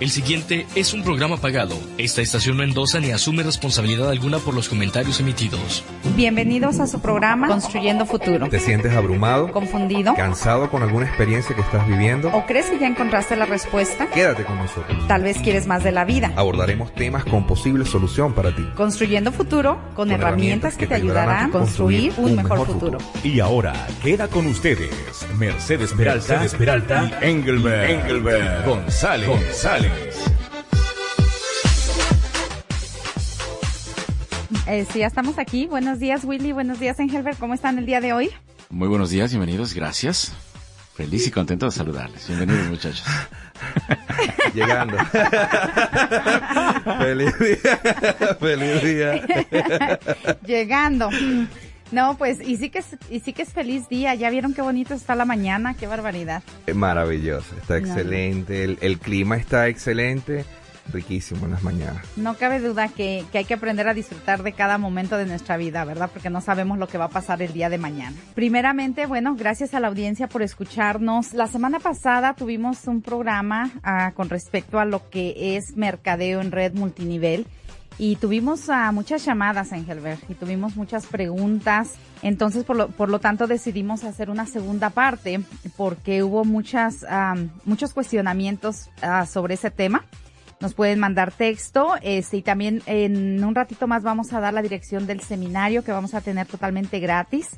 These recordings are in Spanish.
El siguiente es un programa pagado. Esta estación no endosa ni asume responsabilidad alguna por los comentarios emitidos. Bienvenidos a su programa Construyendo Futuro. ¿Te sientes abrumado? ¿Confundido? ¿Cansado con alguna experiencia que estás viviendo? ¿O crees que ya encontraste la respuesta? Quédate con nosotros. Tal vez quieres más de la vida. Abordaremos temas con posible solución para ti. Construyendo Futuro con, herramientas, que, te ayudarán a construir un, mejor, futuro. Y ahora queda con ustedes Mercedes Peralta, Mercedes Peralta y Engelbert, Engelbert González. González. Eh, sí, ya estamos aquí. Buenos días, Willy. Buenos días, Engelbert. ¿Cómo están el día de hoy? Muy buenos días, bienvenidos, gracias. Feliz y contento de saludarles. Bienvenidos, muchachos. Llegando. Feliz día. Feliz día. Llegando. No, pues, y sí que es, y sí que es feliz día. Ya vieron qué bonito está la mañana, qué barbaridad. Maravilloso, está excelente. El, el clima está excelente riquísimo en las mañanas. No cabe duda que, que, hay que aprender a disfrutar de cada momento de nuestra vida, ¿verdad? Porque no sabemos lo que va a pasar el día de mañana. Primeramente, bueno, gracias a la audiencia por escucharnos. La semana pasada tuvimos un programa uh, con respecto a lo que es mercadeo en red multinivel. Y tuvimos uh, muchas llamadas, Engelbert, y tuvimos muchas preguntas. Entonces, por lo, por lo tanto, decidimos hacer una segunda parte porque hubo muchas, um, muchos cuestionamientos uh, sobre ese tema nos pueden mandar texto este y también en un ratito más vamos a dar la dirección del seminario que vamos a tener totalmente gratis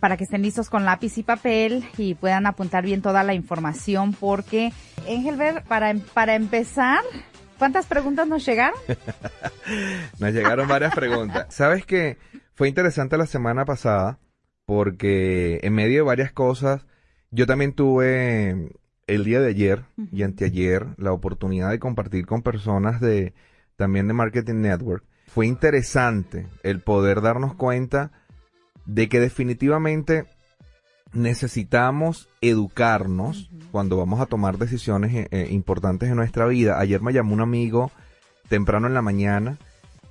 para que estén listos con lápiz y papel y puedan apuntar bien toda la información porque Engelbert para para empezar ¿cuántas preguntas nos llegaron? nos llegaron varias preguntas. ¿Sabes qué? Fue interesante la semana pasada porque en medio de varias cosas yo también tuve el día de ayer y anteayer la oportunidad de compartir con personas de también de Marketing Network. Fue interesante el poder darnos cuenta de que definitivamente necesitamos educarnos uh -huh. cuando vamos a tomar decisiones eh, eh, importantes en nuestra vida. Ayer me llamó un amigo temprano en la mañana,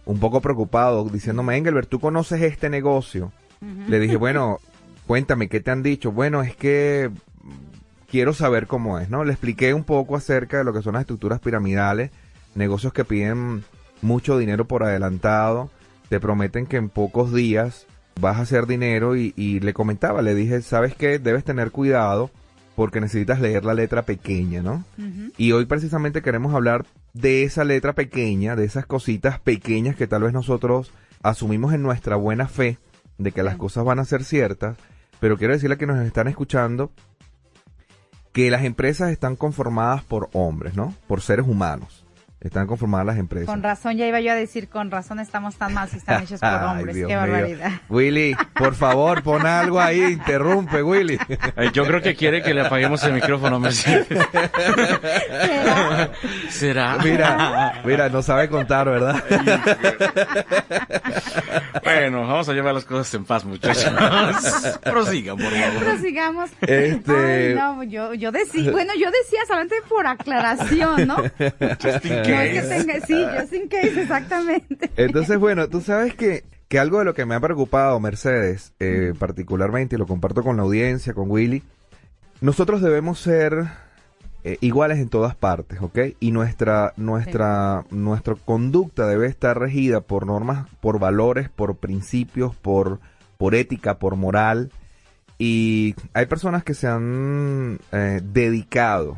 un poco preocupado, diciéndome, Engelbert, ¿tú conoces este negocio? Uh -huh. Le dije, bueno, cuéntame, ¿qué te han dicho? Bueno, es que quiero saber cómo es, ¿no? Le expliqué un poco acerca de lo que son las estructuras piramidales, negocios que piden mucho dinero por adelantado, te prometen que en pocos días vas a hacer dinero y, y le comentaba, le dije, ¿sabes qué? Debes tener cuidado porque necesitas leer la letra pequeña, ¿no? Uh -huh. Y hoy precisamente queremos hablar de esa letra pequeña, de esas cositas pequeñas que tal vez nosotros asumimos en nuestra buena fe de que las cosas van a ser ciertas, pero quiero decirle que nos están escuchando que las empresas están conformadas por hombres, ¿no? Por seres humanos. Están conformadas las empresas. Con razón, ya iba yo a decir, con razón estamos tan mal si están hechos por hombres. Ay, Qué mío. barbaridad. Willy, por favor, pon algo ahí, interrumpe, Willy. Ay, yo creo que quiere que le apaguemos el micrófono, Mercedes. ¿Será? ¿Será? Mira, mira, no sabe contar, ¿verdad? bueno, vamos a llevar las cosas en paz, muchachos. Prosigan, por favor. Prosigamos. Este... Ay, no, yo, yo decía, bueno, yo decía solamente por aclaración, ¿no? No es que tenga, sí, just in case, exactamente. Entonces, bueno, tú sabes que, que algo de lo que me ha preocupado, Mercedes, eh, particularmente, y lo comparto con la audiencia, con Willy, nosotros debemos ser eh, iguales en todas partes, ¿ok? Y nuestra, nuestra, sí. nuestra conducta debe estar regida por normas, por valores, por principios, por, por ética, por moral. Y hay personas que se han eh, dedicado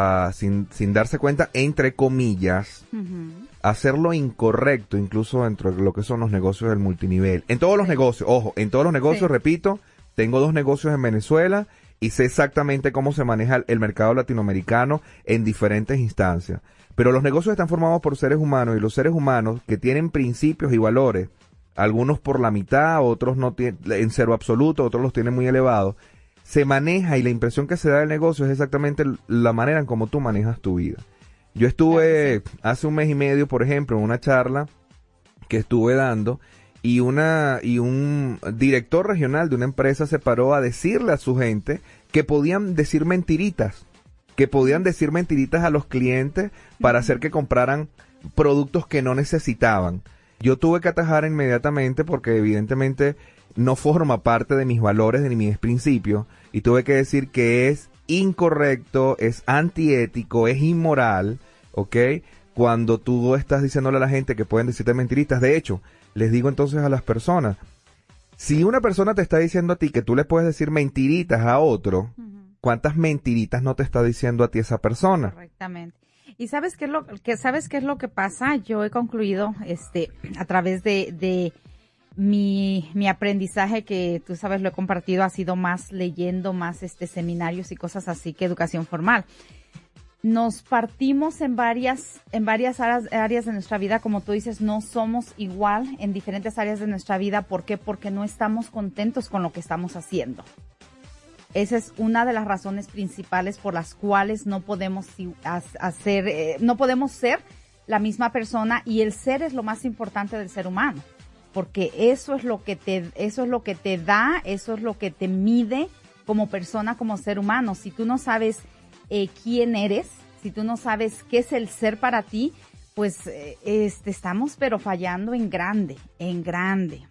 a, sin, sin darse cuenta, entre comillas, uh -huh. hacer lo incorrecto, incluso dentro de lo que son los negocios del multinivel. En todos los sí. negocios, ojo, en todos los negocios, sí. repito, tengo dos negocios en Venezuela y sé exactamente cómo se maneja el mercado latinoamericano en diferentes instancias. Pero los negocios están formados por seres humanos y los seres humanos que tienen principios y valores, algunos por la mitad, otros no tienen, en cero absoluto, otros los tienen muy elevados, se maneja y la impresión que se da del negocio es exactamente la manera en cómo tú manejas tu vida. Yo estuve hace un mes y medio, por ejemplo, en una charla que estuve dando y una y un director regional de una empresa se paró a decirle a su gente que podían decir mentiritas, que podían decir mentiritas a los clientes para hacer que compraran productos que no necesitaban. Yo tuve que atajar inmediatamente porque evidentemente no forma parte de mis valores, de mis principios, y tuve que decir que es incorrecto, es antiético, es inmoral ¿ok? Cuando tú estás diciéndole a la gente que pueden decirte mentiritas. De hecho, les digo entonces a las personas, si una persona te está diciendo a ti que tú le puedes decir mentiritas a otro, ¿cuántas mentiritas no te está diciendo a ti esa persona? Correctamente. Y sabes qué es lo que sabes qué es lo que pasa? Yo he concluido este a través de, de mi, mi aprendizaje que tú sabes lo he compartido ha sido más leyendo más este seminarios y cosas así que educación formal. Nos partimos en varias en varias áreas, áreas de nuestra vida, como tú dices, no somos igual en diferentes áreas de nuestra vida, ¿por qué? Porque no estamos contentos con lo que estamos haciendo. Esa es una de las razones principales por las cuales no podemos hacer, eh, no podemos ser la misma persona y el ser es lo más importante del ser humano, porque eso es lo que te, eso es lo que te da, eso es lo que te mide como persona, como ser humano. Si tú no sabes eh, quién eres, si tú no sabes qué es el ser para ti, pues eh, este, estamos pero fallando en grande, en grande.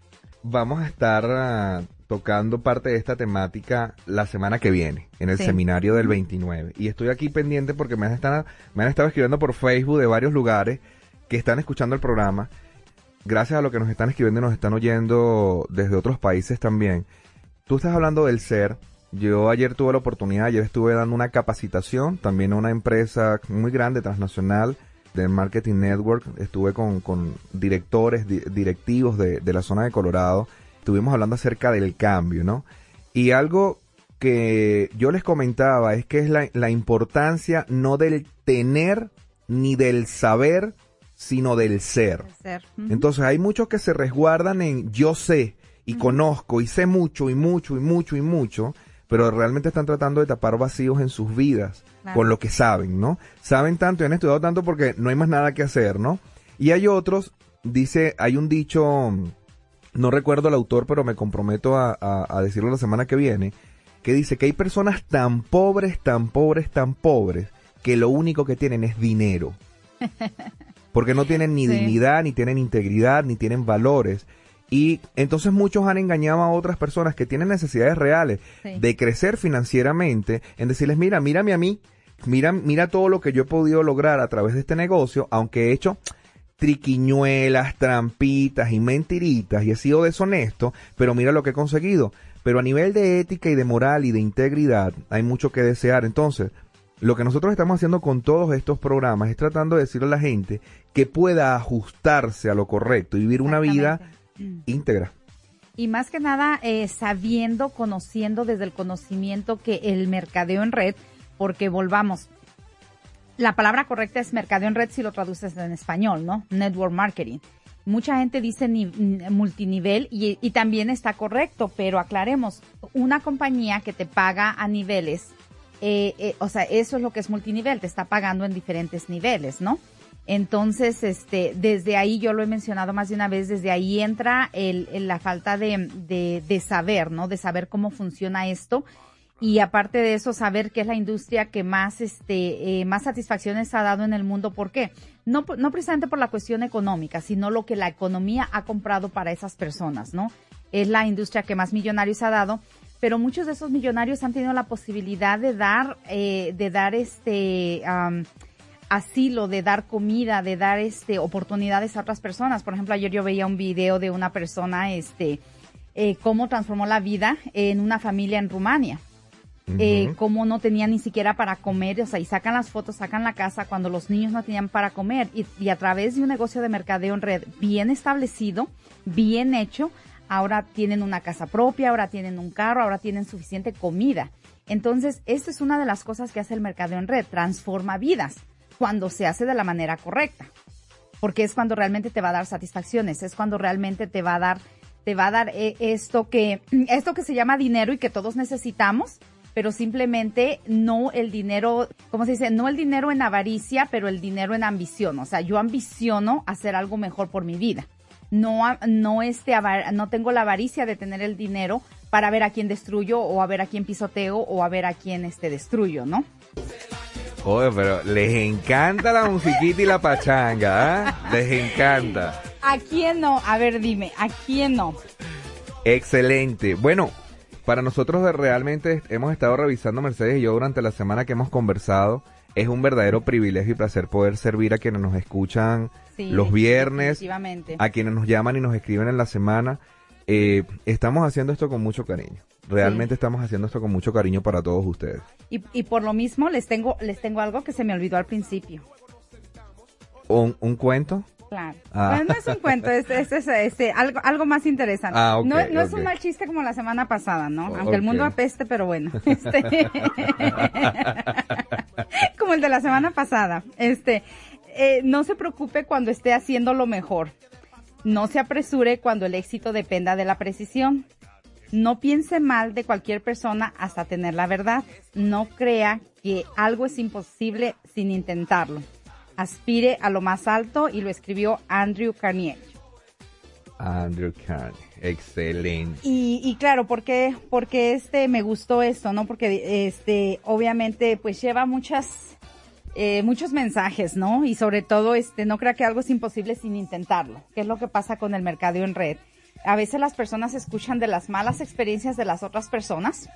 Vamos a estar ah, tocando parte de esta temática la semana que viene, en el seminario del 29. Y estoy aquí pendiente porque me han, estado, me han estado escribiendo por Facebook de varios lugares que están escuchando el programa. Gracias a lo que nos están escribiendo y nos están oyendo desde otros países también. Tú estás hablando del ser. Yo ayer tuve la oportunidad, ayer estuve dando una capacitación también a una empresa muy grande, transnacional, del Marketing Network. Estuve con, directores, directivos de la zona de Colorado estuvimos hablando acerca del cambio, ¿no? Y algo que yo les comentaba es que es la, importancia no del tener ni del saber, sino del ser. Entonces hay muchos que se resguardan en yo sé y conozco y sé mucho y mucho y mucho y mucho, pero realmente están tratando de tapar vacíos en sus vidas con lo que saben, ¿no? Saben tanto y han estudiado tanto porque no hay más nada que hacer, ¿no? Y hay otros, dice, hay un dicho no recuerdo el autor, pero me comprometo a, decirlo la semana que viene, que dice que hay personas tan pobres, tan pobres, tan pobres, que lo único que tienen es dinero. Porque no tienen ni dignidad, ni tienen integridad, ni tienen valores. Y entonces muchos han engañado a otras personas que tienen necesidades reales de crecer financieramente en decirles, mira, mírame a mí, mira, mira todo lo que yo he podido lograr a través de este negocio, aunque he hecho triquiñuelas, trampitas y mentiritas y he sido deshonesto, pero mira lo que he conseguido. Pero a nivel de ética y de moral y de integridad hay mucho que desear. Entonces, lo que nosotros estamos haciendo con todos estos programas es tratando de decirle a la gente que pueda ajustarse a lo correcto y vivir una vida íntegra. Y más que nada, eh, sabiendo, conociendo desde el conocimiento que el mercadeo en red, porque volvamos, la palabra correcta es mercadeo en red si lo traduces en español, ¿no? Network marketing. Mucha gente dice multinivel y, también está correcto, pero aclaremos, una compañía que te paga a niveles, eh, eh, o sea, eso es lo que es multinivel, te está pagando en diferentes niveles, ¿no? Entonces, este, desde ahí yo lo he mencionado más de una vez, desde ahí entra el, la falta de, saber, ¿no? De saber cómo funciona esto y aparte de eso saber que es la industria que más este eh, más satisfacciones ha dado en el mundo ¿por qué? No no precisamente por la cuestión económica sino lo que la economía ha comprado para esas personas no es la industria que más millonarios ha dado pero muchos de esos millonarios han tenido la posibilidad de dar eh, de dar este asilo de dar comida de dar este oportunidades a otras personas. Por ejemplo ayer yo veía un video de una persona este eh, cómo transformó la vida en una familia en Rumania. Eh, cómo no tenían ni siquiera para comer, o sea, y sacan las fotos, sacan la casa cuando los niños no tenían para comer, y, a través de un negocio de mercadeo en red bien establecido, bien hecho, ahora tienen una casa propia, ahora tienen un carro, ahora tienen suficiente comida. Entonces, esto es una de las cosas que hace el mercadeo en red, transforma vidas cuando se hace de la manera correcta. Porque es cuando realmente te va a dar satisfacciones, es cuando realmente te va a dar te va a dar eh, esto que esto que se llama dinero y que todos necesitamos, pero simplemente no el dinero, ¿cómo se dice? No el dinero en avaricia, pero el dinero en ambición. O sea, yo ambiciono hacer algo mejor por mi vida. No, no, este, no tengo la avaricia de tener el dinero para ver a quién destruyo o a ver a quién pisoteo o a ver a quién este, destruyo, ¿no? Oye, pero les encanta la musiquita y la pachanga, ¿ah? Les encanta. ¿A quién no? A ver, dime, ¿a quién no? Excelente. Bueno, para nosotros realmente hemos estado revisando Mercedes y yo durante la semana que hemos conversado es un verdadero privilegio y placer poder servir a quienes nos escuchan Sí, los viernes, a quienes nos llaman y nos escriben en la semana. Eh, estamos haciendo esto con mucho cariño. Realmente estamos haciendo esto con mucho cariño para todos ustedes. Y, y por lo mismo les tengo, les tengo algo que se me olvidó al principio. ¿Un, un cuento? Claro. Ah. No es un cuento, es, es- es- es, eh, algo, algo más interesante. Ah, no, no es un mal chiste como la semana pasada, ¿no? Aunque el mundo apeste, pero bueno. Este, como el de la semana pasada. Este, eh, no se preocupe cuando esté haciendo lo mejor. No se apresure cuando el éxito dependa de la precisión. No piense mal de cualquier persona hasta tener la verdad. No crea que algo es imposible sin intentarlo. Aspire a lo más alto y lo escribió Andrew Carnegie. Andrew Carney. Excelente. Y, y claro, porque porque este me gustó esto, ¿no? Porque este obviamente pues lleva muchas eh, muchos mensajes, ¿no? Y sobre todo este no crea que algo es imposible sin intentarlo. ¿Qué es lo que pasa con el mercadeo en red? A veces las personas escuchan de las malas experiencias de las otras personas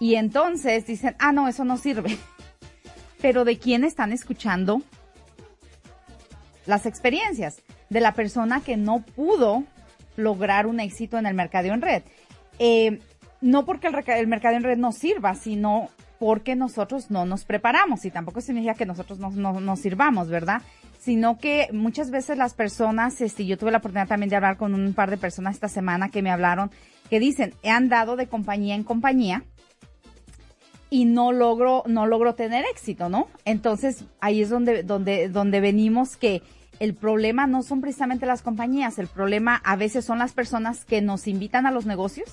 y entonces dicen, "Ah, no, eso no sirve." Pero ¿de quién están escuchando las experiencias? De la persona que no pudo lograr un éxito en el mercadeo en red. Eh, no porque el, el mercadeo en red no sirva, sino porque nosotros no nos preparamos y tampoco significa que nosotros no, no, no sirvamos, ¿verdad? Sino que muchas veces las personas, este, yo tuve la oportunidad también de hablar con un par de personas esta semana que me hablaron, que dicen, he andado de compañía en compañía y no logro, no logro tener éxito, ¿no? Entonces ahí es donde, donde, donde venimos que el problema no son precisamente las compañías, el problema a veces son las personas que nos invitan a los negocios,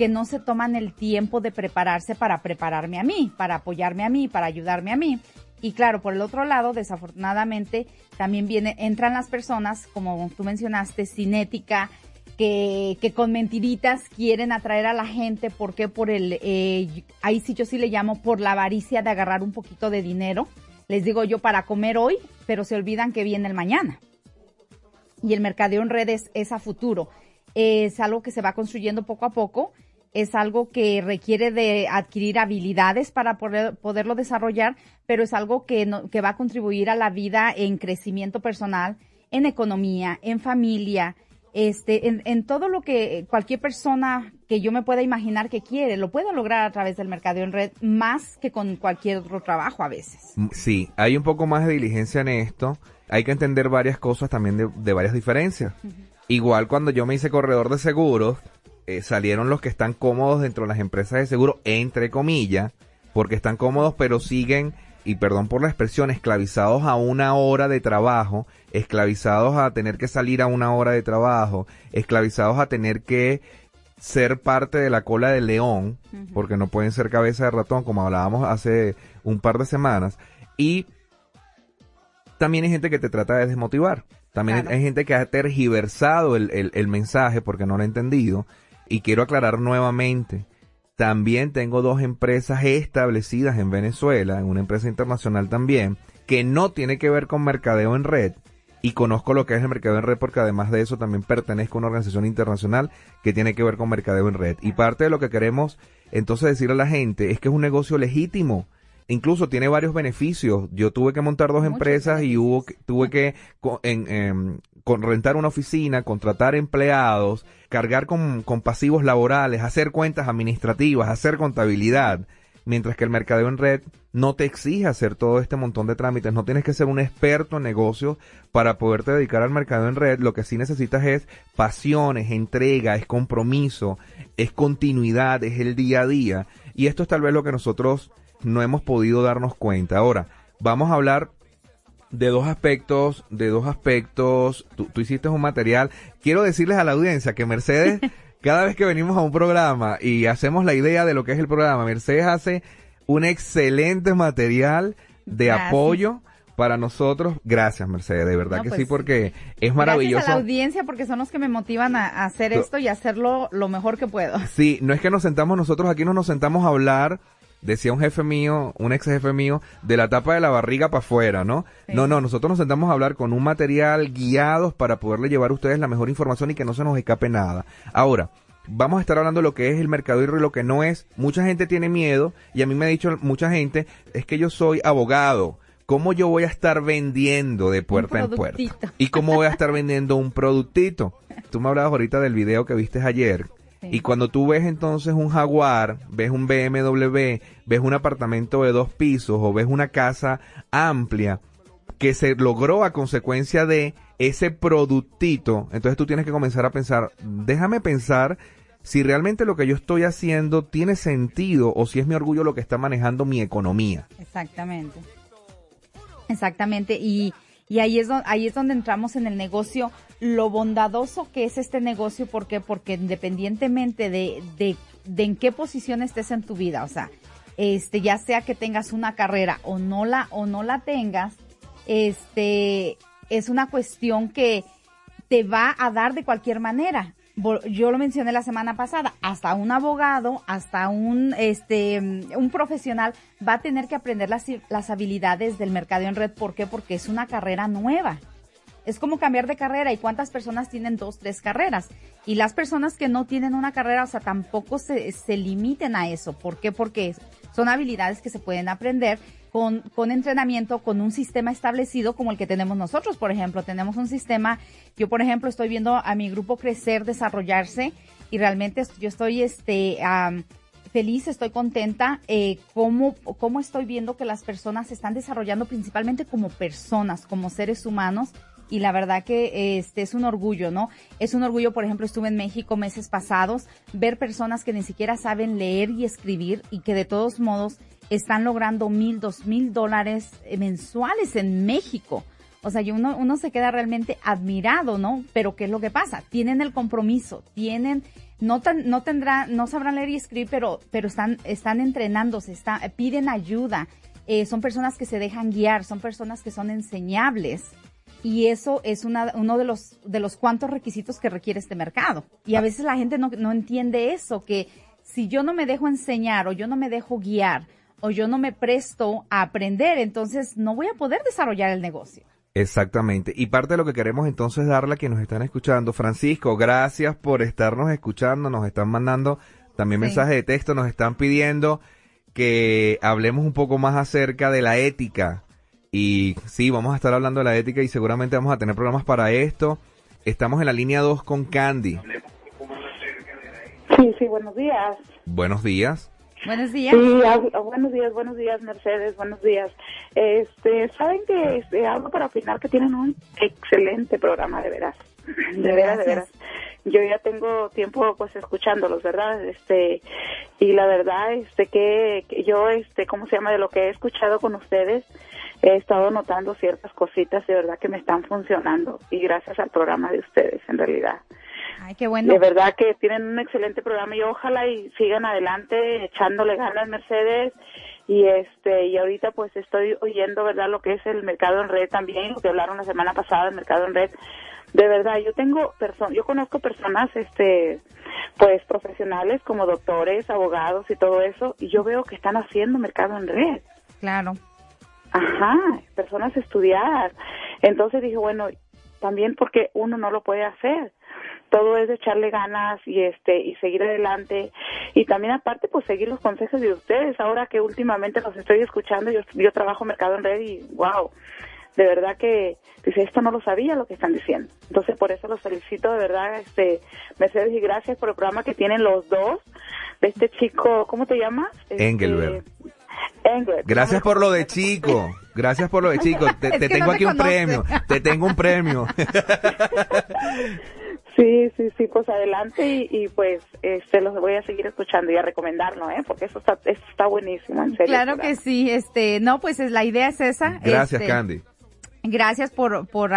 que no se toman el tiempo de prepararse para prepararme a mí, para apoyarme a mí, para ayudarme a mí. Y claro, por el otro lado, desafortunadamente, también viene, entran las personas, como tú mencionaste, cinética, que, que con mentiritas quieren atraer a la gente, porque por el, eh, ahí sí yo sí le llamo por la avaricia de agarrar un poquito de dinero. Les digo yo para comer hoy, pero se olvidan que viene el mañana. Y el mercadeo en redes es a futuro. Es algo que se va construyendo poco a poco. Es algo que requiere de adquirir habilidades para poder, poderlo desarrollar, pero es algo que, no- que va a contribuir a la vida en crecimiento personal, en economía, en familia, este, en, en todo lo que cualquier persona que yo me pueda imaginar que quiere, lo puede lograr a través del mercadeo en red, más que con cualquier otro trabajo a veces. Mm, Sí, hay un poco más de diligencia en esto. Hay que entender varias cosas también de, de varias diferencias. Igual cuando yo me hice corredor de seguros, eh, salieron los que están cómodos dentro de las empresas de seguro, entre comillas, porque están cómodos pero siguen, y perdón por la expresión, esclavizados a una hora de trabajo, esclavizados a tener que salir a una hora de trabajo, esclavizados a tener que ser parte de la cola del león, porque no pueden ser cabeza de ratón, como hablábamos hace un par de semanas, y también hay gente que te trata de desmotivar. También hay- Claro. hay gente que ha tergiversado el, el- el mensaje porque no lo ha entendido. Y quiero aclarar nuevamente, también tengo dos empresas establecidas en Venezuela, en una empresa internacional también, que no tiene que ver con mercadeo en red. Y conozco lo que es el mercadeo en red porque además de eso también pertenezco a una organización internacional que tiene que ver con mercadeo en red. Y parte de lo que queremos entonces decirle a la gente es que es un negocio legítimo. Incluso tiene varios beneficios. Yo tuve que montar dos empresas y hubo tuve que en, em, con rentar una oficina, contratar empleados, cargar con, con pasivos laborales, hacer cuentas administrativas, hacer contabilidad. Mientras que el mercadeo en red no te exige hacer todo este montón de trámites, no tienes que ser un experto en negocios para poderte dedicar al mercado en red, lo que sí necesitas es pasión, es entrega, es compromiso, es continuidad, es el día a día. Y esto es tal vez lo que nosotros no hemos podido darnos cuenta. Ahora, vamos a hablar de dos aspectos, de dos aspectos. Tú, tú hiciste un material. Quiero decirles a la audiencia que Mercedes, cada vez que venimos a un programa y hacemos la idea de lo que es el programa, Mercedes hace un excelente material de Gracias. apoyo para nosotros. Gracias, Mercedes, de verdad No, que pues, sí, porque es Gracias maravilloso. a la audiencia porque son los que me motivan a, a hacer esto y hacerlo lo mejor que puedo. Sí, no es que nos sentamos nosotros aquí, no nos sentamos a hablar, decía un jefe mío, un ex jefe mío, de la tapa de la barriga para afuera, ¿no? Sí. No, no, nosotros nos sentamos a hablar con un material guiados para poderle llevar a ustedes la mejor información y que no se nos escape nada. Ahora, vamos a estar hablando de lo que es el mercado y lo que no es. Mucha gente tiene miedo y a mí me ha dicho mucha gente, es que yo soy abogado. ¿Cómo yo voy a estar vendiendo de puerta en puerta? ¿Y cómo voy a estar vendiendo un productito? Tú me hablabas ahorita del video que viste ayer. Y cuando tú ves entonces un Jaguar, ves un BMW, ves un apartamento de dos pisos o ves una casa amplia que se logró a consecuencia de ese productito, entonces tú tienes que comenzar a pensar, déjame pensar si realmente lo que yo estoy haciendo tiene sentido o si es mi orgullo lo que está manejando mi economía. Exactamente. Exactamente. Y, y ahí, es donde, ahí es donde entramos en el negocio, lo bondadoso que es este negocio, ¿por qué? Porque independientemente de, de, de en qué posición estés en tu vida, o sea, este, ya sea que tengas una carrera o no la, o no la tengas, este, es una cuestión que te va a dar de cualquier manera. Yo lo mencioné la semana pasada, hasta un abogado, hasta un, este, un profesional va a tener que aprender las, las habilidades del mercado en red. ¿Por qué? Porque es una carrera nueva. Es como cambiar de carrera y cuántas personas tienen dos, tres carreras. Y las personas que no tienen una carrera, o sea, tampoco se, se limiten a eso. ¿Por qué? Porque son habilidades que se pueden aprender con, con entrenamiento, con un sistema establecido como el que tenemos nosotros. Por ejemplo, tenemos un sistema, yo por ejemplo estoy viendo a mi grupo crecer, desarrollarse y realmente yo estoy este, feliz, estoy contenta, eh, cómo, cómo estoy viendo que las personas se están desarrollando principalmente como personas, como seres humanos y la verdad que este es un orgullo, ¿no? Es un orgullo, por ejemplo, estuve en México meses pasados, ver personas que ni siquiera saben leer y escribir y que de todos modos están logrando mil, dos mil dólares eh, mensuales en México. O sea, uno, uno se queda realmente admirado, ¿no? Pero ¿qué es lo que pasa? Tienen el compromiso, tienen, no, no tendrán, no sabrán leer y escribir, pero, pero están, están entrenándose, está, piden ayuda. Eh, son personas que se dejan guiar, son personas que son enseñables. Y eso es una, uno de los, de los cuantos requisitos que requiere este mercado. Y a veces la gente no, no entiende eso, que si yo no me dejo enseñar o yo no me dejo guiar o yo no me presto a aprender, entonces no voy a poder desarrollar el negocio. Exactamente. Y parte de lo que queremos entonces darle a quienes nos están escuchando. Francisco, gracias por estarnos escuchando. Nos están mandando también mensajes de texto. Nos están pidiendo que hablemos un poco más acerca de la ética. Y sí, vamos a estar hablando de la ética y seguramente vamos a tener programas para esto. Estamos en la línea 2 con Candy. Sí, sí, buenos días. Buenos días. Buenos días. Sí, buenos días, buenos días, Mercedes, buenos días. Este, saben que este, hablo para opinar que tienen un excelente programa, de veras. De veras, de veras. Yo ya tengo tiempo pues escuchándolos, ¿verdad? Este, y la verdad este que, que yo este, ¿cómo se llama? De lo que he escuchado con ustedes, he estado notando ciertas cositas de verdad que me están funcionando y gracias al programa de ustedes en realidad. Ay, qué bueno. De verdad que tienen un excelente programa y ojalá y sigan adelante echándole ganas Mercedes. Y este y ahorita pues estoy oyendo verdad lo que es el mercado en red también lo que hablaron la semana pasada del mercado en red. De verdad yo tengo personas yo conozco personas este pues profesionales como doctores abogados y todo eso y yo veo que están haciendo mercado en red. Claro. Ajá personas estudiadas entonces dije bueno también porque uno no lo puede hacer todo es de echarle ganas y este y seguir adelante y también aparte pues seguir los consejos de ustedes ahora que últimamente los estoy escuchando yo, yo trabajo mercado en red y wow de verdad que dice esto no lo sabía lo que están diciendo entonces por eso los felicito de verdad este Mercedes y gracias por el programa que tienen los dos de este chico cómo te llamas este, Engelbert Gracias por lo de chico. Gracias por lo de chico. Te, tengo aquí un premio. Te tengo un premio. Sí, sí, sí, pues adelante y, pues este los voy a seguir escuchando y a recomendarlo, ¿eh? Porque eso está, está buenísimo, en serio. Claro que sí, este, no, pues es, la idea es esa. Gracias, este, Candy. Gracias por, por,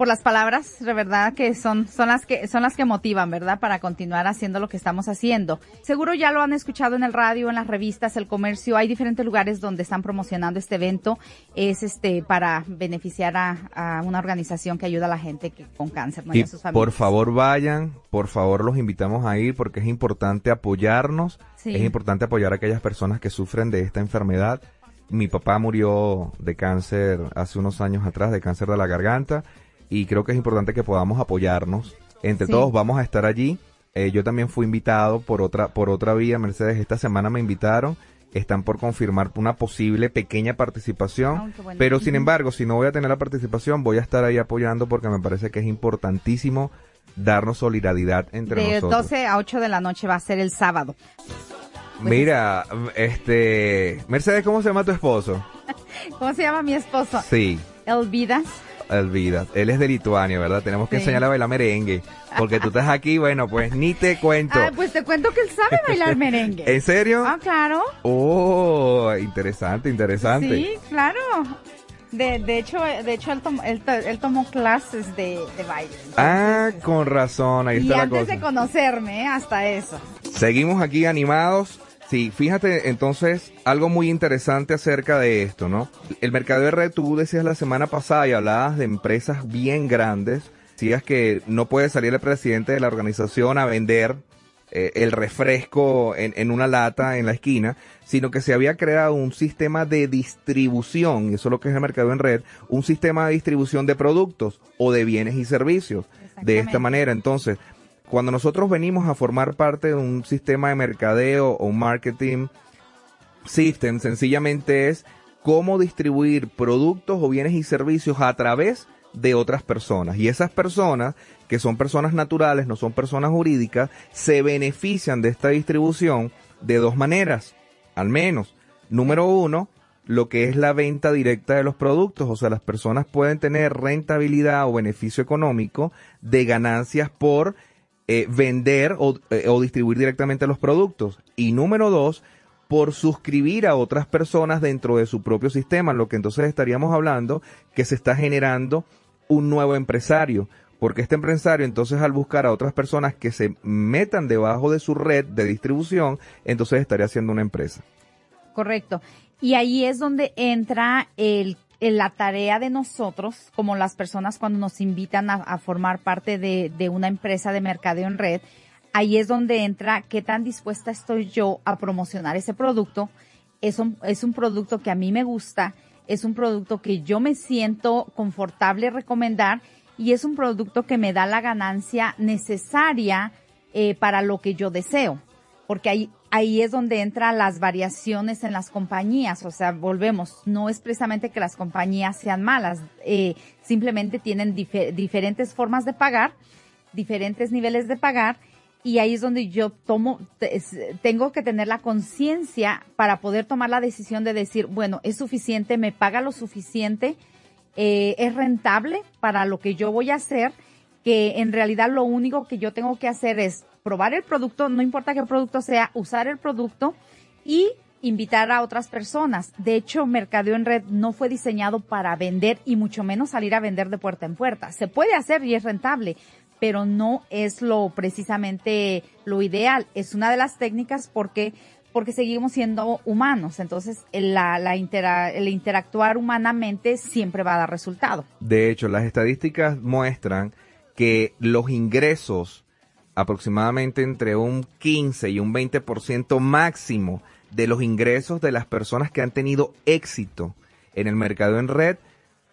por las palabras, de verdad que son, son las que, son las que motivan, ¿verdad? Para continuar haciendo lo que estamos haciendo. Seguro ya lo han escuchado en el radio, en las revistas, el comercio. Hay diferentes lugares donde están promocionando este evento. Es este, para beneficiar a, una organización que ayuda a la gente que, con cáncer, ¿no? y, sus familias. Por favor vayan, por favor los invitamos a ir porque es importante apoyarnos. Es importante apoyar a aquellas personas que sufren de esta enfermedad. Mi papá murió de cáncer hace unos años atrás, de cáncer de la garganta y creo que es importante que podamos apoyarnos. Entre todos vamos a estar allí Eh, yo también fui invitado por otra, por otra vía, Mercedes. Esta semana me invitaron. Están por confirmar una posible pequeña participación. Bueno. pero sin embargo, si no voy a tener la participación, voy a estar ahí apoyando porque me parece que es importantísimo darnos solidaridad entre De nosotros. 12 a 8 de la noche va a ser el sábado. Mira, este, Mercedes, ¿cómo se llama tu esposo? ¿Cómo se llama mi esposo? Sí, Elvidas. Elvira. Él es de Lituania, ¿verdad? Tenemos que Sí. enseñarle a bailar merengue. Porque tú estás aquí, bueno, pues ni te cuento. Ah, pues te cuento que él sabe bailar merengue. ¿En serio? Ah, claro. Oh, interesante, interesante. Sí, claro. De, de hecho, de hecho él, tomó, él, to- él tomó clases de, de baile. Ah, con razón, ahí y está antes de conocerme, hasta eso. Seguimos aquí animados. Sí, fíjate entonces algo muy interesante acerca de esto, ¿no? El mercado de red, tú decías la semana pasada y hablabas de empresas bien grandes, decías que no puede salir el presidente de la organización a vender eh, el refresco en, en una lata en la esquina, sino que se había creado un sistema de distribución, y eso es lo que es el mercado en red, un sistema de distribución de productos o de bienes y servicios. De esta manera, entonces, cuando nosotros venimos a formar parte de un sistema de mercadeo o un marketing system, sencillamente es cómo distribuir productos o bienes y servicios a través de otras personas. Y esas personas, que son personas naturales, no son personas jurídicas, se benefician de esta distribución de dos maneras, al menos. Número uno, lo que es la venta directa de los productos, o sea, las personas pueden tener rentabilidad o beneficio económico de ganancias por eh, vender o, eh, o distribuir directamente los productos. Y número dos, por suscribir a otras personas dentro de su propio sistema, lo que entonces estaríamos hablando que se está generando un nuevo empresario, porque este empresario entonces al buscar a otras personas que se metan debajo de su red de distribución, entonces estaría haciendo una empresa. Correcto. Y ahí es donde entra el, el- la tarea de nosotros, como las personas cuando nos invitan a, formar parte de, de una empresa de mercadeo en red. Ahí es donde entra qué tan dispuesta estoy yo a promocionar ese producto. Es un, es un producto que a mí me gusta, es un producto que yo me siento confortable recomendar y es un producto que me da la ganancia necesaria eh, para lo que yo deseo porque ahí, ahí es donde entran las variaciones en las compañías, o sea, volvemos, no es precisamente que las compañías sean malas, eh, simplemente tienen dife- diferentes formas de pagar, diferentes niveles de pagar, y ahí es donde yo tomo, tengo que tener la conciencia para poder tomar la decisión de decir, bueno, es suficiente, me paga lo suficiente, eh, es rentable para lo que yo voy a hacer, que en realidad lo único que yo tengo que hacer es probar el producto, no importa qué producto sea, usar el producto y invitar a otras personas. De hecho, Mercadeo en Red no fue diseñado para vender y mucho menos salir a vender de puerta en puerta. Se puede hacer y es rentable, pero no es lo precisamente lo ideal. Es una de las técnicas porque porque seguimos siendo humanos. Entonces, la, la intera- el interactuar humanamente siempre va a dar resultado. De hecho, las estadísticas muestran que los ingresos aproximadamente entre un 15 y un 20% máximo de los ingresos de las personas que han tenido éxito en el mercado en red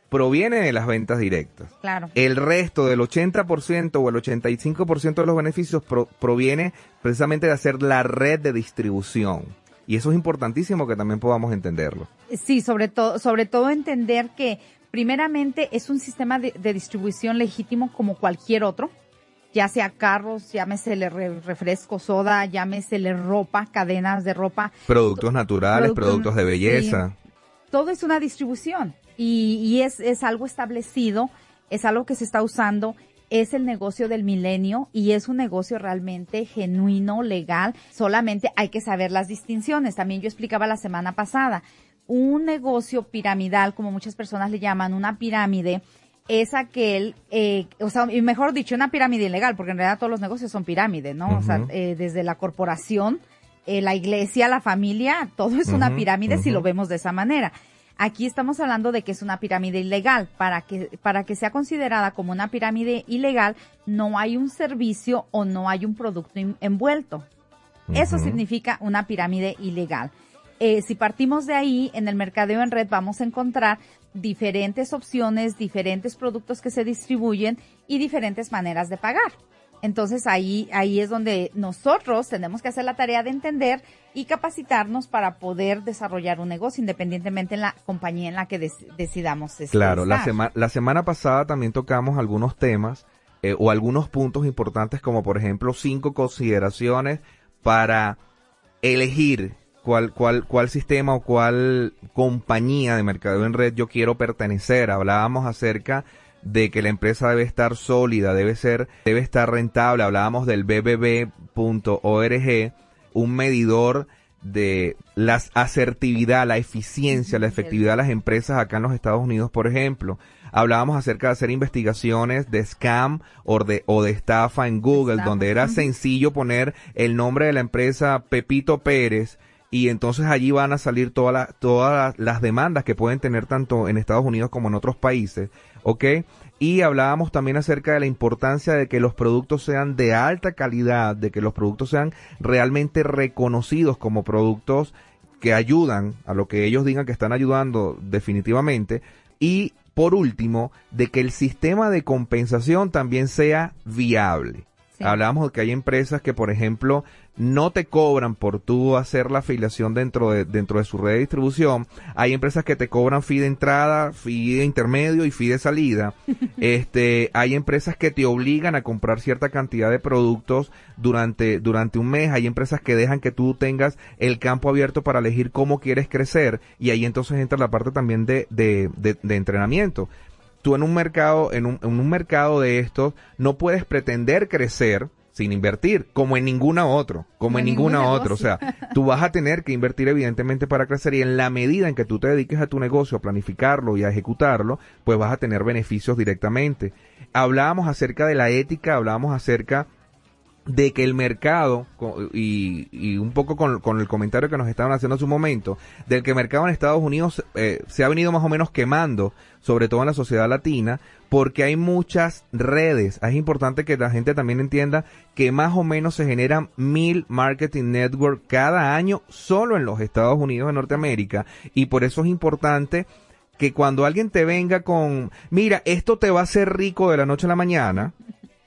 proviene de las ventas directas. Claro. El resto del 80% o el 85% de los beneficios pro- proviene precisamente de hacer la red de distribución. Y eso es importantísimo que también podamos entenderlo. Sí, sobre todo, sobre todo entender que primeramente es un sistema de, de distribución legítimo como cualquier otro, ya sea carros, llámesele re- refresco, soda, llámesele ropa, cadenas de ropa, Productos naturales, Productos- productos de belleza. todo es una distribución y, y es, es algo establecido, es algo que se está usando, es el negocio del milenio y es un negocio realmente genuino, legal, solamente hay que saber las distinciones. También yo explicaba la semana pasada, un negocio piramidal, como muchas personas le llaman, una pirámide, es aquel, eh, o sea, y mejor dicho, una pirámide ilegal, porque en realidad todos los negocios son pirámides, ¿no? O sea, eh, desde la corporación, eh, la iglesia, la familia, todo es una pirámide si lo vemos de esa manera. Aquí estamos hablando de que es una pirámide ilegal. Para que, para que sea considerada como una pirámide ilegal, no hay un servicio o no hay un producto en- envuelto. Eso significa una pirámide ilegal. Eh, si partimos de ahí, en el mercadeo en red vamos a encontrar diferentes opciones, diferentes productos que se distribuyen y diferentes maneras de pagar. Entonces ahí, ahí es donde nosotros tenemos que hacer la tarea de entender y capacitarnos para poder desarrollar un negocio independientemente en la compañía en la que decidamos estar. Claro, la, la semana pasada también tocamos algunos temas eh, o algunos puntos importantes como por ejemplo cinco consideraciones para elegir cuál, cuál, cuál sistema o cuál compañía de mercado en red yo quiero pertenecer. Hablábamos acerca de que la empresa debe estar sólida, debe ser, debe estar rentable. Hablábamos del bbb.org, un medidor de la asertividad, la eficiencia, la efectividad de las empresas acá en los Estados Unidos, por ejemplo. Hablábamos acerca de hacer investigaciones de scam o de, o de estafa en Google, donde era sencillo poner el nombre de la empresa Pepito Pérez y entonces allí van a salir todas todas las demandas que pueden tener tanto en Estados Unidos como en otros países, ¿ok? Y hablábamos también acerca de la importancia de que los productos sean de alta calidad, de que los productos sean realmente reconocidos como productos que ayudan a lo que ellos digan que están ayudando definitivamente. Y por último, de que el sistema de compensación también sea viable. Hablábamos de que hay empresas que, por ejemplo, no te cobran por tú hacer la afiliación dentro de, dentro de su red de distribución. Hay empresas que te cobran fee de entrada, fee de intermedio y fee de salida. este, hay empresas que te obligan a comprar cierta cantidad de productos durante, durante un mes. Hay empresas que dejan que tú tengas el campo abierto para elegir cómo quieres crecer. Y ahí entonces entra la parte también de, de, de, entrenamiento. Tú en un mercado, en un, en un mercado de estos, no puedes pretender crecer sin invertir, como en ninguna otro, como en ninguna otra. O sea, tú vas a tener que invertir evidentemente para crecer y en la medida en que tú te dediques a tu negocio, a planificarlo y a ejecutarlo, pues vas a tener beneficios directamente. Hablábamos acerca de la ética, hablábamos acerca de que el mercado, y, un poco con, el comentario que nos estaban haciendo hace un momento, del que el mercado en Estados Unidos eh, se ha venido más o menos quemando, sobre todo en la sociedad latina, porque hay muchas redes. Es importante que la gente también entienda que más o menos se generan mil marketing network cada año solo en los Estados Unidos de Norteamérica, y por eso es importante que cuando alguien te venga con, mira, esto te va a hacer rico de la noche a la mañana,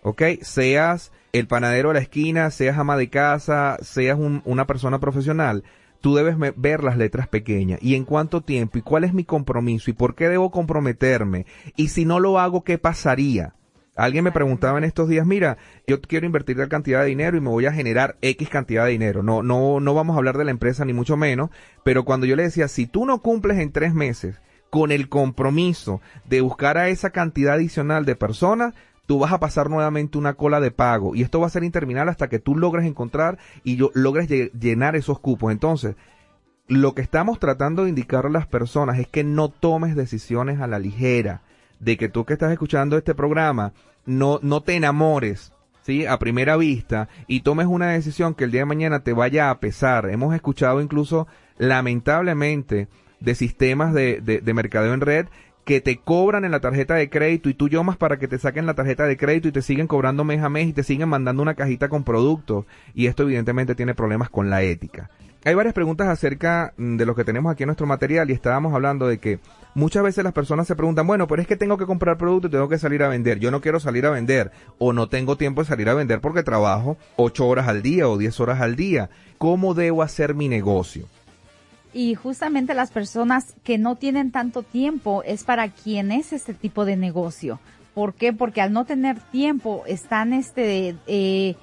¿ok? Seas el panadero de la esquina, seas ama de casa, seas una persona profesional, tú debes ver las letras pequeñas y en cuánto tiempo y cuál es mi compromiso y por qué debo comprometerme y si no lo hago, ¿qué pasaría? Alguien me preguntaba en estos días, mira, yo quiero invertir tal cantidad de dinero y me voy a generar X cantidad de dinero. No, no, no vamos a hablar de la empresa ni mucho menos, pero cuando yo le decía, si tú no cumples en tres meses con el compromiso de buscar a esa cantidad adicional de personas, tú vas a pasar nuevamente una cola de pago y esto va a ser interminable hasta que tú logres encontrar y yo, logres llenar esos cupos. Entonces, lo que estamos tratando de indicar a las personas es que no tomes decisiones a la ligera, de que tú que estás escuchando este programa, no, no te enamores, ¿sí? A primera vista y tomes una decisión que el día de mañana te vaya a pesar. Hemos escuchado incluso, lamentablemente, de sistemas de, de, de mercadeo en red que te cobran en la tarjeta de crédito y tú llamas para que te saquen la tarjeta de crédito y te siguen cobrando mes a mes y te siguen mandando una cajita con productos y esto evidentemente tiene problemas con la ética. Hay varias preguntas acerca mm, de lo que tenemos aquí en nuestro material y estábamos hablando de que muchas veces las personas se preguntan, bueno, pero es que tengo que comprar producto y tengo que salir a vender. Yo no quiero salir a vender o no tengo tiempo de salir a vender porque trabajo 8 horas al día o 10 horas al día. ¿Cómo debo hacer mi negocio? Y justamente las personas que no tienen tanto tiempo es para quien es este tipo de negocio. ¿Por qué? Porque al no tener tiempo están este eh,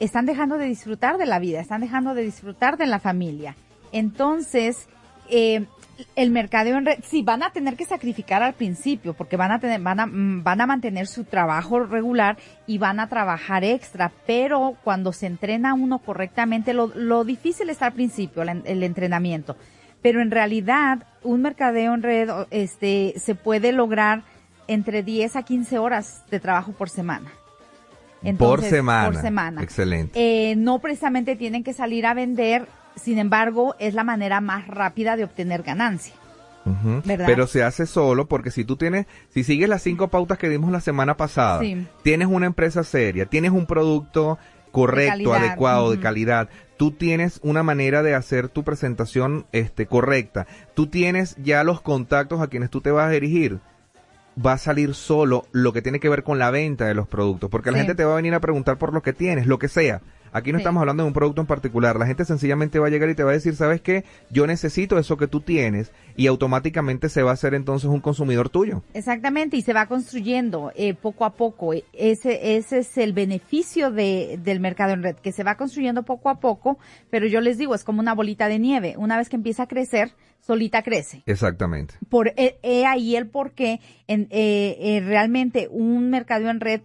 están dejando de disfrutar de la vida, están dejando de disfrutar de la familia. Entonces, eh, el mercadeo en red, sí, van a tener que sacrificar al principio, porque van a tener, van a, mm, van a mantener su trabajo regular y van a trabajar extra, pero cuando se entrena uno correctamente, lo, lo difícil está al principio, el, el, entrenamiento. Pero en realidad, un mercadeo en red, este, se puede lograr entre 10 a 15 horas de trabajo por semana. por semana. Por semana. Excelente. Eh, no precisamente tienen que salir a vender sin embargo, es la manera más rápida de obtener ganancia. Pero se hace solo porque si tú tienes, si sigues las cinco pautas que dimos la semana pasada, tienes una empresa seria, tienes un producto correcto, adecuado, de calidad, tú tienes una manera de hacer tu presentación este correcta, tú tienes ya los contactos a quienes tú te vas a dirigir. va a salir solo lo que tiene que ver con la venta de los productos, porque la gente te va a venir a preguntar por lo que tienes, lo que sea. Aquí no Sí. estamos hablando de un producto en particular. La gente sencillamente va a llegar y te va a decir, ¿sabes qué? Yo necesito eso que tú tienes y automáticamente se va a hacer entonces un consumidor tuyo. Exactamente, y se va construyendo eh, poco a poco. E- Ese, ese es el beneficio de, del mercado en red, que se va construyendo poco a poco, pero yo les digo, es como una bolita de nieve. Una vez que empieza a crecer, solita crece. Exactamente. Por, he, he ahí el por qué en, eh, eh, realmente un mercado en red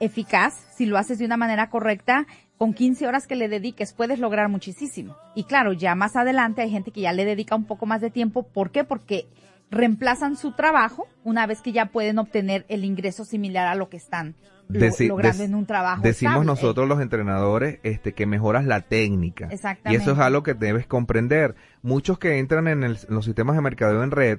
eficaz, si lo haces de una manera correcta, con 15 horas que le dediques puedes lograr muchísimo. Y claro, ya más adelante hay gente que ya le dedica un poco más de tiempo. ¿Por qué? Porque reemplazan su trabajo una vez que ya pueden obtener el ingreso similar a lo que están Deci- logrando en un trabajo. Decimos estable. nosotros los entrenadores este, que mejoras la técnica. Y Exactamente. eso es algo que debes comprender. Muchos que entran en, el- en los sistemas de mercadeo en red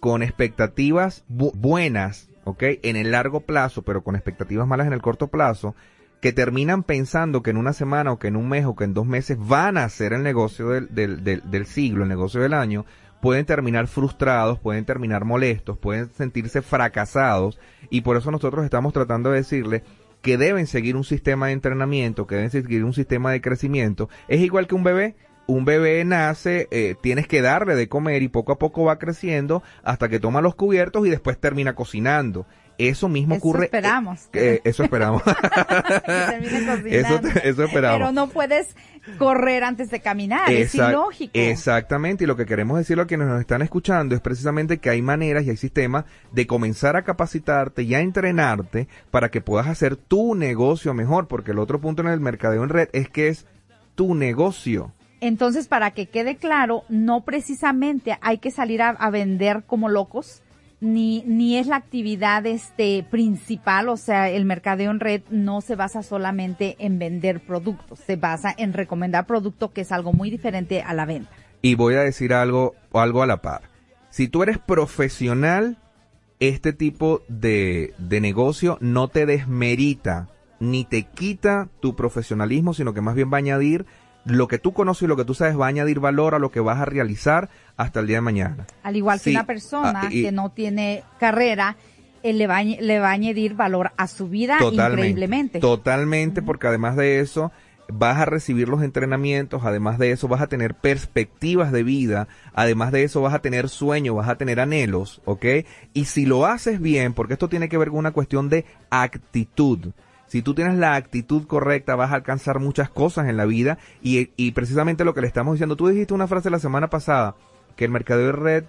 con expectativas bu- buenas, ¿ok? En el largo plazo, pero con expectativas malas en el corto plazo, que terminan pensando que en una semana o que en un mes o que en dos meses van a hacer el negocio del, del, del, del siglo, el negocio del año, pueden terminar frustrados, pueden terminar molestos, pueden sentirse fracasados y por eso nosotros estamos tratando de decirles que deben seguir un sistema de entrenamiento, que deben seguir un sistema de crecimiento. Es igual que un bebé. Un bebé nace, eh, tienes que darle de comer y poco a poco va creciendo hasta que toma los cubiertos y después termina cocinando. Eso mismo Eso ocurre. esperamos. eh, eh, eso esperamos. Que eso, eso esperamos. Pero no puedes correr antes de caminar, es ilógico. Exactamente, y lo que queremos decirle a quienes nos están escuchando es precisamente que hay maneras y hay sistemas de comenzar a capacitarte y a entrenarte para que puedas hacer tu negocio mejor, porque el otro punto en el mercadeo en red es que es tu negocio. Entonces, para que quede claro, no precisamente hay que salir a, a vender como locos, ni, ni es la actividad este principal, o sea, el mercadeo en red no se basa solamente en vender productos, se basa en recomendar producto que es algo muy diferente a la venta. Y voy a decir algo, algo a la par. Si tú eres profesional, este tipo de, de negocio no te desmerita ni te quita tu profesionalismo, sino que más bien va a añadir lo que tú conoces y lo que tú sabes, va a añadir valor a lo que vas a realizar hasta el día de mañana. Al igual Sí, que una persona ah, y- que no tiene carrera, él le va, a añ- le va a añadir valor a su vida increíblemente. Totalmente, porque además de eso, vas a recibir los entrenamientos, además de eso vas a tener perspectivas de vida, además de eso vas a tener sueños, vas a tener anhelos, ¿ok? Y si lo haces bien, porque esto tiene que ver con una cuestión de actitud. Si tú tienes la actitud correcta, vas a alcanzar muchas cosas en la vida y, y precisamente lo que le estamos diciendo, tú dijiste una frase la semana pasada, que el mercadeo de red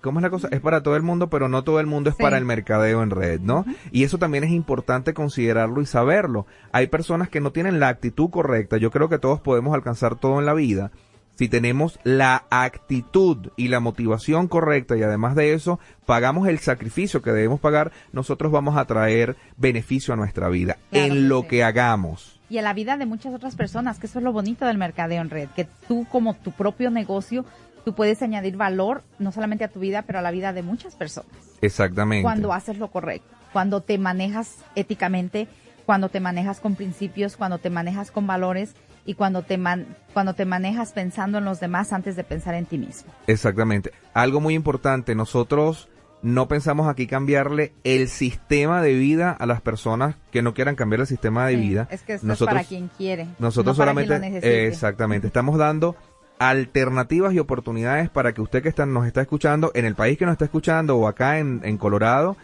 ¿Cómo es la cosa? Es para todo el mundo, pero no todo el mundo es Sí. para el mercadeo en red, ¿no? Y eso también es importante considerarlo y saberlo. Hay personas que no tienen la actitud correcta. Yo creo que todos podemos alcanzar todo en la vida si tenemos la actitud y la motivación correcta y además de eso pagamos el sacrificio que debemos pagar, nosotros vamos a traer beneficio a nuestra vida Claro en que lo sí. que hagamos. y a la vida de muchas otras personas, que eso es lo bonito del mercadeo en red, que tú como tu propio negocio, tú puedes añadir valor no solamente a tu vida, pero a la vida de muchas personas. Exactamente. Cuando haces lo correcto, cuando te manejas éticamente, cuando te manejas con principios, cuando te manejas con valores y cuando te man- cuando te manejas pensando en los demás antes de pensar en ti mismo. Exactamente. Algo muy importante, nosotros no pensamos aquí cambiarle el sistema de vida a las personas que no quieran cambiar el sistema de Sí, vida. Es que esto nosotros, es para quien quiere. nosotros no para quien solamente, lo exactamente, estamos dando alternativas y oportunidades para que usted que está, nos está escuchando, en el país que nos está escuchando o acá en, en Colorado,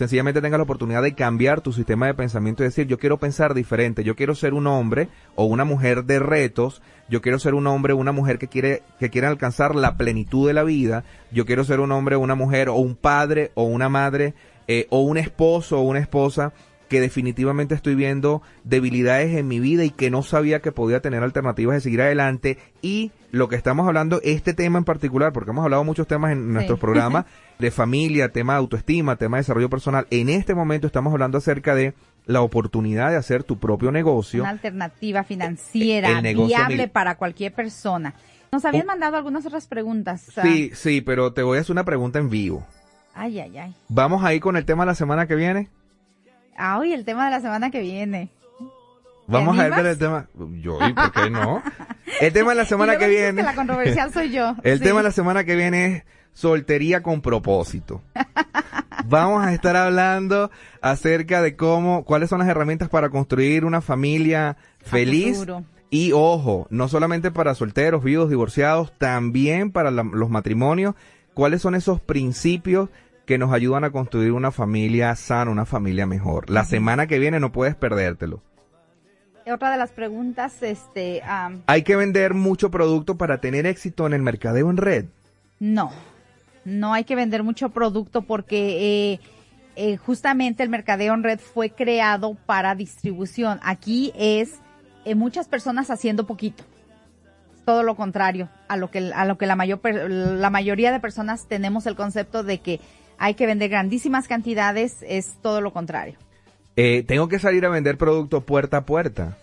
sencillamente tenga la oportunidad de cambiar tu sistema de pensamiento y decir, yo quiero pensar diferente, yo quiero ser un hombre o una mujer de retos, yo quiero ser un hombre o una mujer que quiere, que quiere alcanzar la plenitud de la vida, yo quiero ser un hombre o una mujer o un padre o una madre eh, o un esposo o una esposa que definitivamente estoy viendo debilidades en mi vida y que no sabía que podía tener alternativas de seguir adelante y lo que estamos hablando, este tema en particular, porque hemos hablado muchos temas en nuestros programas de familia, tema de autoestima, tema de desarrollo personal, en este momento estamos hablando acerca de la oportunidad de hacer tu propio negocio. Una alternativa financiera El negocio viable para cualquier persona. Nos habían Un- mandado algunas otras preguntas. Sí, sí, pero te voy a hacer una pregunta en vivo. Ay, ay, ay. ¿Vamos a ir con el tema la semana que viene? Hoy el tema de la semana que viene. Vamos a con el tema. Yo, ¿y por qué no? El tema de la semana que viene. que la controversial soy yo. El Sí. tema de la semana que viene es Soltería con propósito. Vamos a estar hablando acerca de cómo, cuáles son las herramientas para construir una familia feliz. Y ojo, no solamente para solteros, vivos, divorciados, también para la- los matrimonios. ¿Cuáles son esos principios que nos ayudan a construir una familia sana, una familia mejor? La semana que viene no puedes perdértelo. Otra de las preguntas, este, Hay que vender mucho producto para tener éxito en el mercadeo en red. no, no hay que vender mucho producto porque eh, eh, justamente el mercadeo en red fue creado para distribución. Aquí es eh, muchas personas haciendo poquito. Todo lo contrario a lo que a lo que la mayor la mayoría de personas tenemos el concepto de que hay que vender grandísimas cantidades es todo lo contrario. Eh, tengo que salir a vender producto puerta a puerta.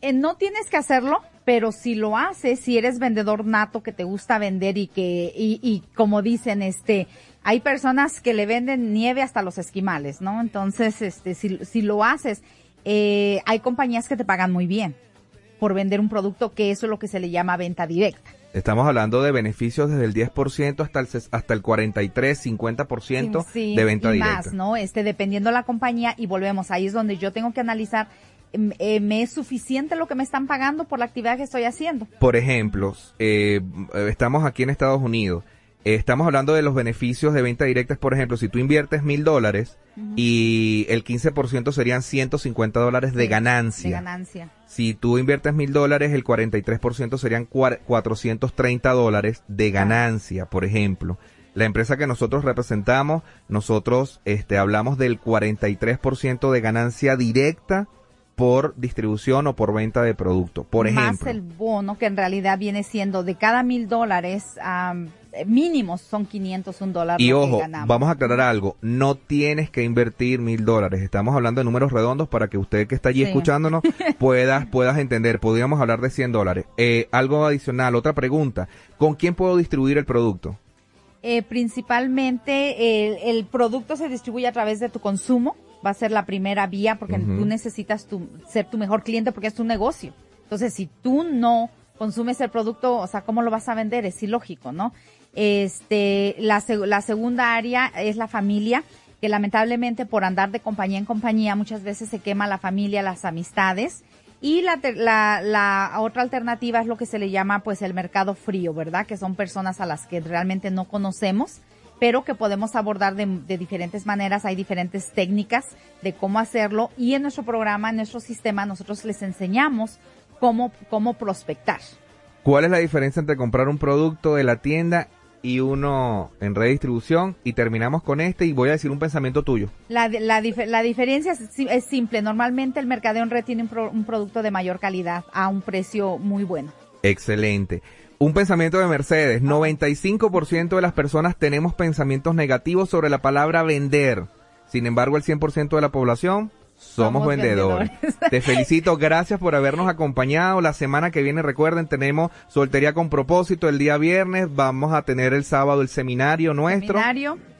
Eh, no tienes que hacerlo, pero si lo haces, si eres vendedor nato que te gusta vender y que, y, y como dicen, este, hay personas que le venden nieve hasta los esquimales, ¿no? Entonces, este, si, si lo haces, eh, hay compañías que te pagan muy bien por vender un producto que eso es lo que se le llama venta directa. Estamos hablando de beneficios desde el 10% hasta el, hasta el 43, 50% Sí, de venta y directa. más, ¿no? Este, dependiendo de la compañía y volvemos, ahí es donde yo tengo que analizar, em, eh, ¿me es suficiente lo que me están pagando por la actividad que estoy haciendo? Por ejemplo, eh, estamos aquí en Estados Unidos. Estamos hablando de los beneficios de venta directa. Por ejemplo, si tú inviertes mil dólares y el 15% serían 150 dólares de ganancia. De ganancia. Si tú inviertes mil dólares, el 43% serían cua- 430 dólares de ganancia, por ejemplo. La empresa que nosotros representamos, nosotros este, hablamos del 43% de ganancia directa por distribución o por venta de producto. Por Más ejemplo. el bono, que en realidad viene siendo de cada mil dólares, eh, mínimos son 500 un dólar. Y que ojo, ganamos. vamos a aclarar algo, no tienes que invertir mil dólares, estamos hablando de números redondos para que usted que está allí Sí. escuchándonos puedas, puedas entender, podríamos hablar de 100 dólares. Eh, algo adicional, otra pregunta, ¿con quién puedo distribuir el producto? Eh, principalmente el, el producto se distribuye a través de tu consumo, va a ser la primera vía porque Ujú. tú necesitas tu- ser tu mejor cliente porque es tu negocio. Entonces, si tú no consumes el producto, o sea, ¿cómo lo vas a vender? Es ilógico, ¿no? Este, la, la segunda área es la familia, que lamentablemente por andar de compañía en compañía muchas veces se quema la familia, las amistades. Y la, la, la otra alternativa es lo que se le llama pues el mercado frío, ¿verdad? Que son personas a las que realmente no conocemos, pero que podemos abordar de, de diferentes maneras. Hay diferentes técnicas de cómo hacerlo y en nuestro programa, en nuestro sistema, nosotros les enseñamos cómo, cómo prospectar. ¿Cuál es la diferencia entre comprar un producto de la tienda y uno en redistribución? Y terminamos con este y voy a decir un pensamiento tuyo. La, la, dif- la diferencia es, si- es simple. Normalmente el mercadeo en red tiene un, pro- un producto de mayor calidad a un precio muy bueno. Excelente. Un pensamiento de Mercedes. 95% de las personas tenemos pensamientos negativos sobre la palabra vender. Sin embargo, el 100% de la población somos, Somos vendedores. vendedores. Te felicito. Gracias por habernos acompañado. La semana que viene, recuerden, tenemos Soltería con propósito el día viernes. Vamos a tener el sábado el seminario nuestro. Seminario.